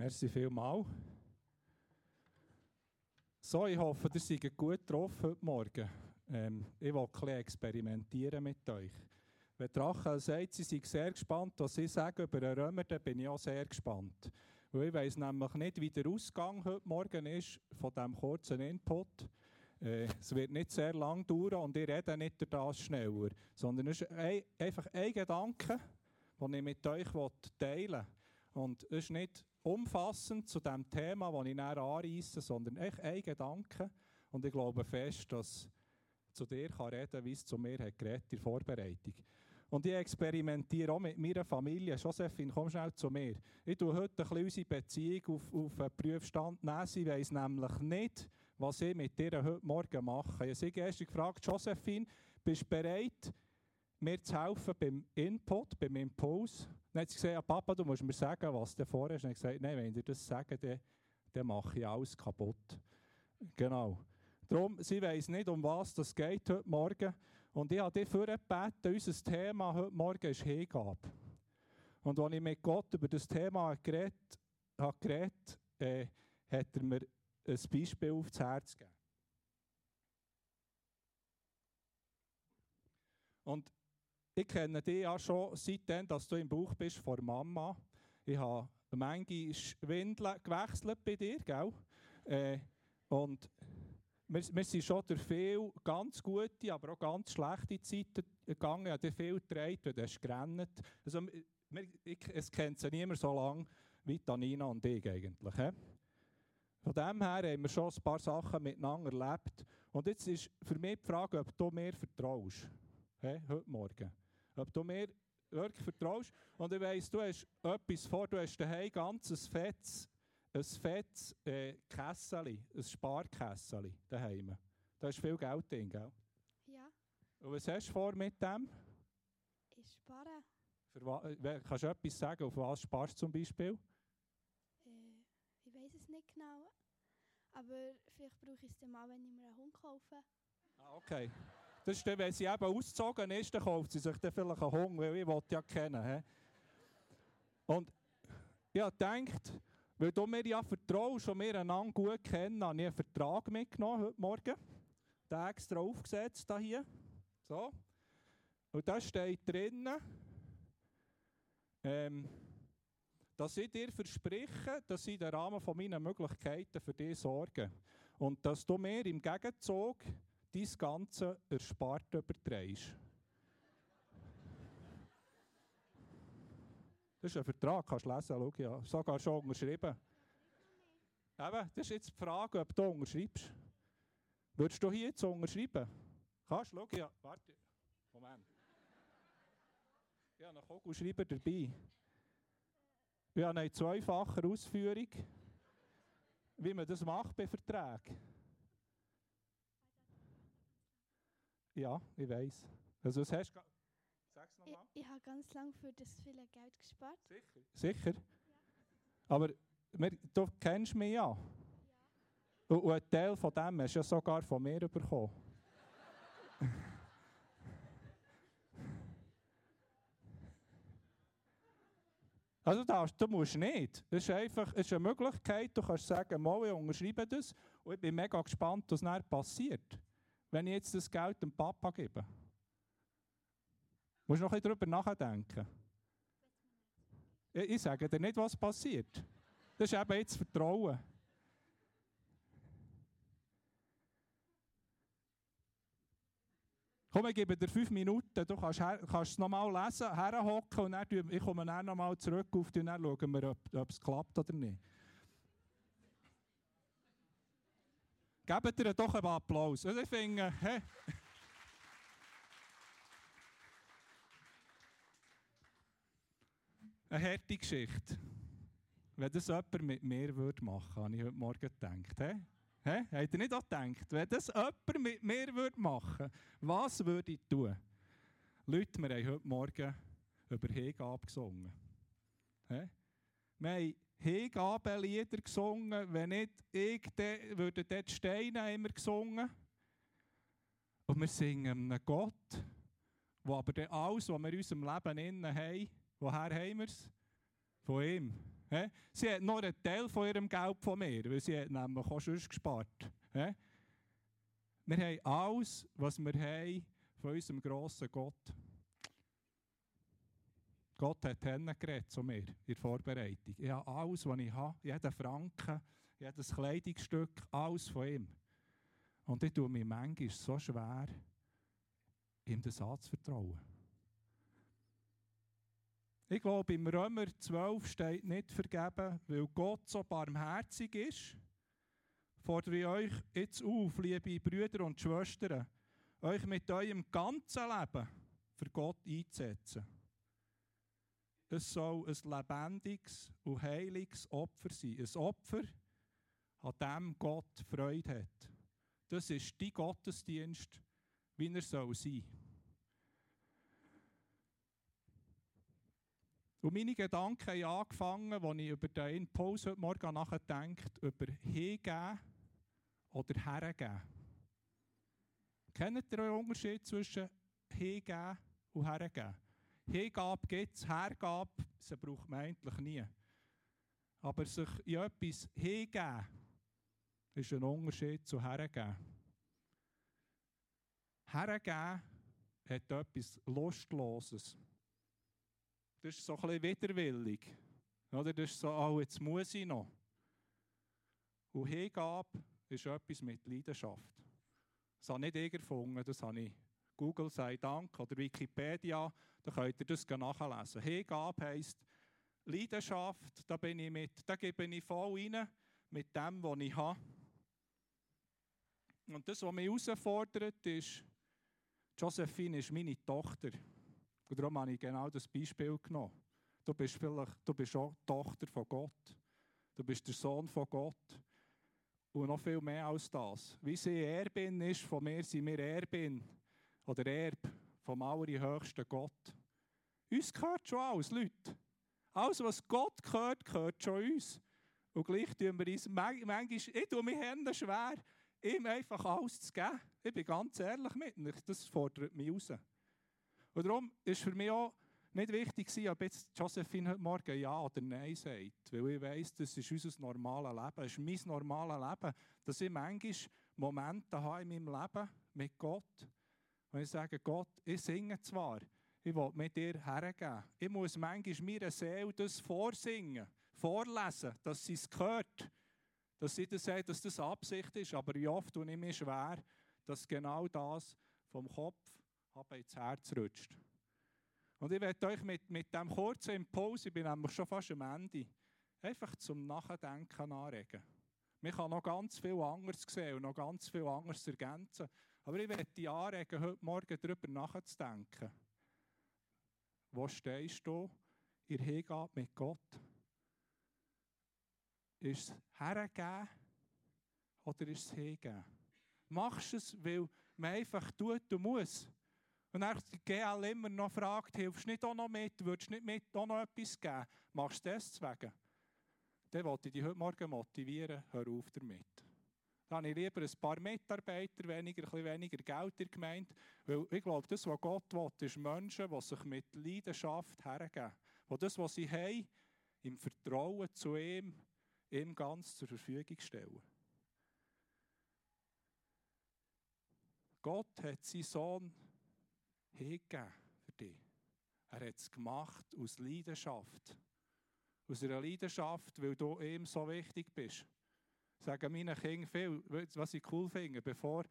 Merci vielmals. So, ich hoffe, ihr seid gut drauf heute Morgen. Ähm, ich will ein bisschen experimentieren mit euch. Wenn Rachel sagt, sie sei sehr gespannt, was sie sagen über den Römer, dann bin ich auch sehr gespannt. Weil ich weiss nämlich nicht, wie der Ausgang heute Morgen ist von diesem kurzen Input. Äh, es wird nicht sehr lang dauern und ich rede nicht das schneller, sondern es ist ein, einfach ein Gedanke, den ich mit euch teilen will. Und es ist nicht umfassend zu dem Thema, das ich näher anreisse, sondern echt ein Gedanke. Und ich glaube fest, dass zu dir kann reden wie es zu mir hat geredet in Vorbereitung. Und ich experimentiere auch mit meiner Familie. Josephine, komm schnell zu mir. Ich tue heute ein bisschen unsere Beziehung auf, auf einen Prüfstand nehmen. Sie weiss nämlich nicht, was ich mit dir heute Morgen mache. Ich habe gestern gefragt, Josephine, bist du bereit, mir zu helfen beim Input, beim Impuls? Dann hat sie gesagt, ja, Papa, du musst mir sagen, was du vorhast. Und ich gesagt, nein, wenn dir das sage, dann, dann mache ich alles kaputt. Genau. Darum, sie weiss nicht, um was es geht heute Morgen. Und ich habe dich vorgebeten, unser Thema heute Morgen ist Hingabe. Und als ich mit Gott über das Thema geredet habe, geredet, äh, hat er mir ein Beispiel aufs Herz gegeben. Und ich kenne dich ja schon seitdem, dass du im Bauch bist vor Mama. Ich habe manche Windeln gewechselt bei dir, gell? Äh, und wir, wir sind schon durch viele ganz gute, aber auch ganz schlechte Zeiten gegangen. Ich habe viel getragen, du hast gerannt. Also, wir, ich, es kennt sie niemand so lange wie Tanina und ich eigentlich. Von dem her haben wir schon ein paar Sachen miteinander erlebt. Und jetzt ist für mich die Frage, ob du mir vertraust. He? Heute Morgen. Ob du mir wirklich vertraust. Und ich weiss, du hast etwas vor, du hast daheim ganzes fettes, ein fettes äh, Kessel, ein Sparkessel daheim. Da ist viel Geld drin, gell? Ja. Und was hast du vor mit dem? Ich spare. Für, äh, kannst du etwas sagen, auf was sparst du zum Beispiel? Äh, ich weiß es nicht genau. Aber vielleicht brauche ich es dann mal, wenn ich mir einen Hund kaufe. Ah, okay. Das ist dann, wenn sie eben ausgezogen ist, dann kauft sie sich dann vielleicht einen Hund, weil ich ja kennen. He? Und ich habe gedacht, weil du mir ja vertraust und wir einander gut kennen, habe ich einen Vertrag mitgenommen heute Morgen. Den extra aufgesetzt hier. So. Und da steht drinnen, ähm, dass ich dir verspreche, dass ich im Rahmen von meinen Möglichkeiten für dich sorge. Und dass du mir im Gegenzug dein ganze Ersparte überträgst. Das ist ein Vertrag, kannst du lesen, schau ja. Sogar schon unterschrieben. Eben, das ist jetzt die Frage, ob du unterschreibst. Würdest du hier jetzt unterschreiben? Kannst du, schau ja. Warte, Moment. Ich habe einen Kugelschreiber dabei. Ich habe eine zweifache Ausführung, wie man das macht bei Verträgen. Ja, ich weiß. Also, was hast du. Sag's Ich, nochmal. ich habe ganz lange für das viele Geld gespart. Sicher? Sicher? Aber wir, du kennst mich ja. Und, und ein Teil von dem hast du ja sogar von mir bekommen. Also das, du musst nicht. Das ist einfach es ist eine Möglichkeit, du kannst sagen, mal, ich unterschreibe das und ich bin mega gespannt, was dann passiert, wenn ich jetzt das Geld dem Papa gebe. Musst noch ein bisschen darüber nachdenken. Ich, sage dir nicht, was passiert. Das ist eben jetzt Vertrauen. Komm, ich gebe dir fünf Minuten, du kannst, kannst es nochmal lesen, herhocken und dann, ich komme dann nochmal zurück auf dich und dann schauen wir, ob, ob es klappt oder nicht. Gebt ihr doch einen Applaus. Also ich finde, hä? Eine harte Geschichte. Wenn das jemand mit mir würde machen würde, habe ich heute Morgen gedacht. Hä? Hä? Habt ihr nicht auch gedacht? Wenn das jemand mit mir würde machen was würde ich tun? Leute, wir haben heute Morgen über Hingabe gesungen. Hä? Wir haben Hingabelieder gesungen. Wenn nicht ich, dann würden dort Steine immer gesungen. Und wir singen einem Gott, wo aber dann alles, was wir in unserem Leben innen haben, woher haben wir es? Von ihm. Sie hat noch einen Teil von ihrem Geld von mir, weil sie hat nämlich auch schon gespart. Wir haben alles, was wir haben, von unserem grossen Gott. Gott hat geredet zu mir in der Vorbereitung. Ich habe alles, was ich habe, jeden Franken, jedes Kleidungsstück, alles von ihm. Und ich tue mir manchmal so schwer, ihm das anzuvertrauen. Ich glaube, im Römer 12 steht nicht vergeben, weil Gott so barmherzig ist, fordere ich euch jetzt auf, liebe Brüder und Schwestern, euch mit eurem ganzen Leben für Gott einzusetzen. Es soll ein lebendiges und heiliges Opfer sein. Ein Opfer, an dem Gott Freude hat. Das ist die Gottesdienst, wie er soll sein. Und meine Gedanken haben angefangen, als ich über den Impuls heute Morgen nachdenkt, über hingeben oder hergeben. Kennt ihr den Unterschied zwischen hingeben und hergeben? Hingabe gibt es, Hergabe, sie braucht man eigentlich nie. Aber sich in etwas hingeben, ist ein Unterschied zu hergeben. Hergeben hat etwas Lustloses. Das ist so ein bisschen widerwillig. Oder? Das ist so, oh, jetzt muss ich noch. Und Hingabe ist etwas mit Leidenschaft. Das habe nicht ich erfunden, das habe ich Google sei Dank oder Wikipedia, da könnt ihr das nachlesen. Hingabe heisst Leidenschaft, da bin ich mit, da gebe ich voll rein mit dem, was ich habe. Und das, was mich herausfordert, ist, Josephine ist meine Tochter. Und darum habe ich genau das Beispiel genommen. Du bist vielleicht, du bist auch Tochter von Gott. Du bist der Sohn von Gott. Und noch viel mehr als das. Wie sie Erbin ist, von mir sind wir Erbin oder Erb vom allerhöchsten Gott. Uns gehört schon alles, Leute. Alles, was Gott gehört, gehört schon uns. Und gleich tun wir uns, manchmal, ich tue mir Hände schwer, ihm einfach alles zu geben. Ich bin ganz ehrlich mit mir, das fordert mich raus. Und darum ist für mich auch nicht wichtig, ob jetzt Josephine heute Morgen Ja oder Nein sagt. Weil ich weiss, das ist unser normales Leben. Das ist mein normales Leben. Dass ich manchmal Momente habe in meinem Leben mit Gott. Und ich sage, Gott, ich singe zwar, ich will mit dir hergeben. Ich muss manchmal meiner Seele das vorsingen, vorlesen, dass sie es hört. Dass sie das sagt, dass das Absicht ist. Aber wie oft tue ich mir schwer, dass genau das vom Kopf aber ins Herz rutscht. Und ich werde euch mit, mit diesem kurzen Impuls, ich bin nämlich schon fast am Ende, einfach zum Nachdenken anregen. Man kann noch ganz viel anderes sehen und noch ganz viel anderes ergänzen. Aber ich werde dich anregen, heute Morgen darüber nachzudenken. Wo stehst du in Hingabe mit Gott? Ist es hergeben oder ist es hingeben? Machst du es, weil man einfach tut und muss? Und dann die GL immer noch fragt, hilfst du nicht auch noch mit, würdest du nicht mit auch noch etwas geben, machst du das deswegen? Dann wollte ich dich heute Morgen motivieren, hör auf damit. Dann habe ich lieber ein paar Mitarbeiter, weniger, ein bisschen weniger Geld in der Gemeinde. Weil ich glaube, das, was Gott will, ist Menschen, die sich mit Leidenschaft hergeben. Die das, was sie haben, im Vertrauen zu ihm, ihm ganz zur Verfügung stellen. Gott hat seinen Sohn hingegeben für dich. Er hat es gemacht aus Leidenschaft. Aus einer Leidenschaft, weil du ihm so wichtig bist. Sagen meine Kinder viel, was ich cool finde. Bevor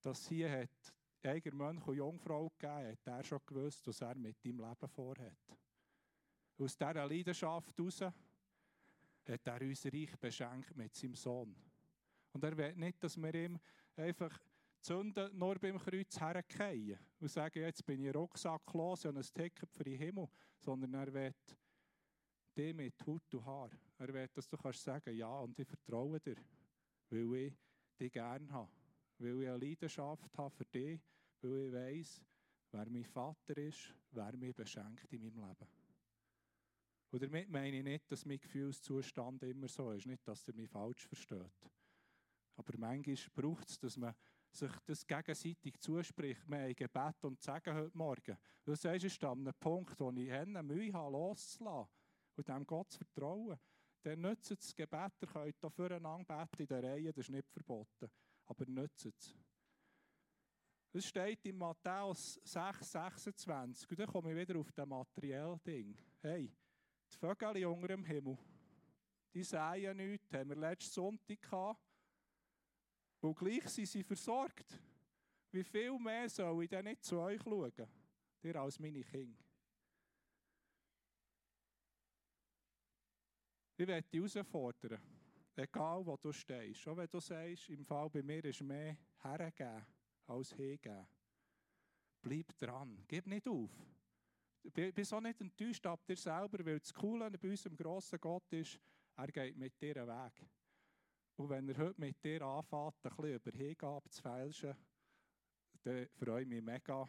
das hier hat, eiger Mönch und Jungfrau gegeben hat, er schon gewusst, was er mit deinem Leben vorhat. Aus dieser Leidenschaft heraus hat er uns reich beschenkt mit seinem Sohn. Und er will nicht, dass wir ihm einfach Sünden nur beim Kreuz hergehen und sagen, jetzt bin ich rucksacklos und ein Ticket für den Himmel, sondern er wird dich mit Hut und Haar. Er will, dass du kannst sagen, ja, und ich vertraue dir, weil ich dich gerne habe, weil ich eine Leidenschaft habe für dich, weil ich weiss, wer mein Vater ist, wer mich beschenkt in meinem Leben. Und damit meine ich nicht, dass mein Gefühlszustand immer so ist, nicht, dass er mich falsch versteht. Aber manchmal braucht es, dass man sich das gegenseitig zuspricht. Wir haben Gebet und Sagen heute Morgen. Du sagst, ich stehe an einem Punkt, wo ich Mühe habe, loszulassen. und dem Gott zu vertrauen, dann nützt das Gebet. Ihr könnt hier füreinander beten in der Reihe, das ist nicht verboten. Aber nützt es. Es steht in Matthäus 6, 26. Und dann komme ich wieder auf das materielle Ding. Hey, die Vögel unter dem Himmel, die säen nichts, haben wir letzten Sonntag gehabt. Und gleich sind sie versorgt. Wie viel mehr soll ich denn nicht zu euch schauen, ihr als meine Kinder? Ich werde dich herausfordern, egal wo du stehst. Auch wenn du sagst, im Fall bei mir ist mehr hergeben als hingeben. Bleib dran, gib nicht auf. Bin so nicht enttäuscht ab dir selber, weil das Coole bei unserem grossen Gott ist, er geht mit dir einen Weg. Und wenn er heute mit dir anfängt, ein bisschen über Hingabe zu fälschen, dann freue ich mich mega,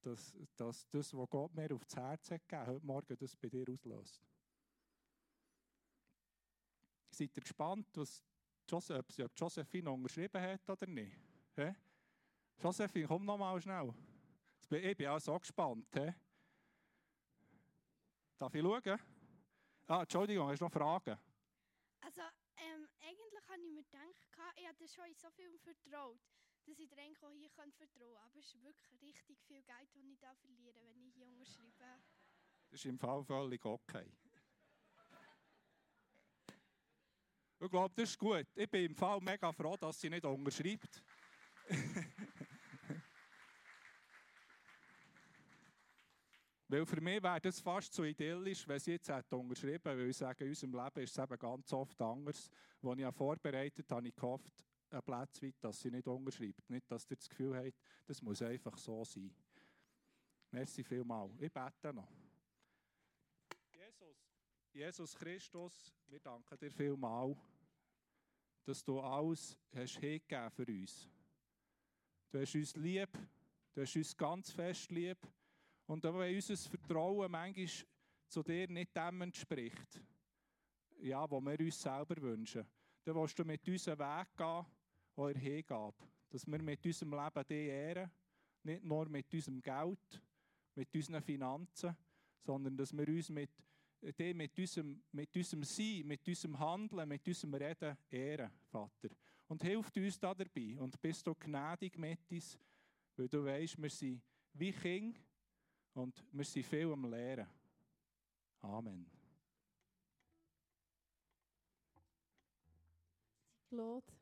dass, dass das, was Gott mir aufs Herz hat gegeben, heute Morgen das bei dir auslöst. Seid ihr gespannt, was Joseph, ob Josephine unterschrieben hat oder nicht? He? Josephine, komm noch mal schnell. Ich bin auch so gespannt. He? Darf ich schauen? Ah, Entschuldigung, hast du noch Fragen? Also, ähm, eigentlich habe ich mir gedacht, ich habe schon in so viel vertraut, dass ich dir auch hier vertrauen kann. Aber es ist wirklich richtig viel Geld, das ich da verliere, wenn ich hier unterschreibe. Das ist im Fall völlig okay. Ich glaube, das ist gut. Ich bin im Fall mega froh, dass sie nicht unterschreibt. Weil für mich wäre das fast zu idyllisch, wenn sie jetzt hätte unterschrieben weil ich sage, in unserem Leben ist es eben ganz oft anders. Als ich vorbereitet habe, ich gehofft, ein Platz weit, dass sie nicht unterschreibt. Nicht, dass ihr das Gefühl habt, das muss einfach so sein. Merci vielmals. Ich bete noch. Jesus, Christus, wir danken dir vielmals, dass du alles hast hingegeben für uns. Du hast uns lieb, du hast uns ganz fest lieb. Und auch wenn unser Vertrauen manchmal zu dir nicht dem entspricht, ja, wo wir uns selber wünschen, dann willst du mit unserem Weg gehen, wo er hingeht. Dass wir mit unserem Leben dich ehren, nicht nur mit unserem Geld, mit unseren Finanzen, sondern dass wir uns mit dich, mit unserem, mit unserem Sein, mit unserem Handeln, mit unserem Reden ehren, Vater. Und hilf uns da dabei und bist du gnädig mit uns, weil du weißt, wir sind wie Kinder, und wir sind viel am Lehren. Amen. Claude.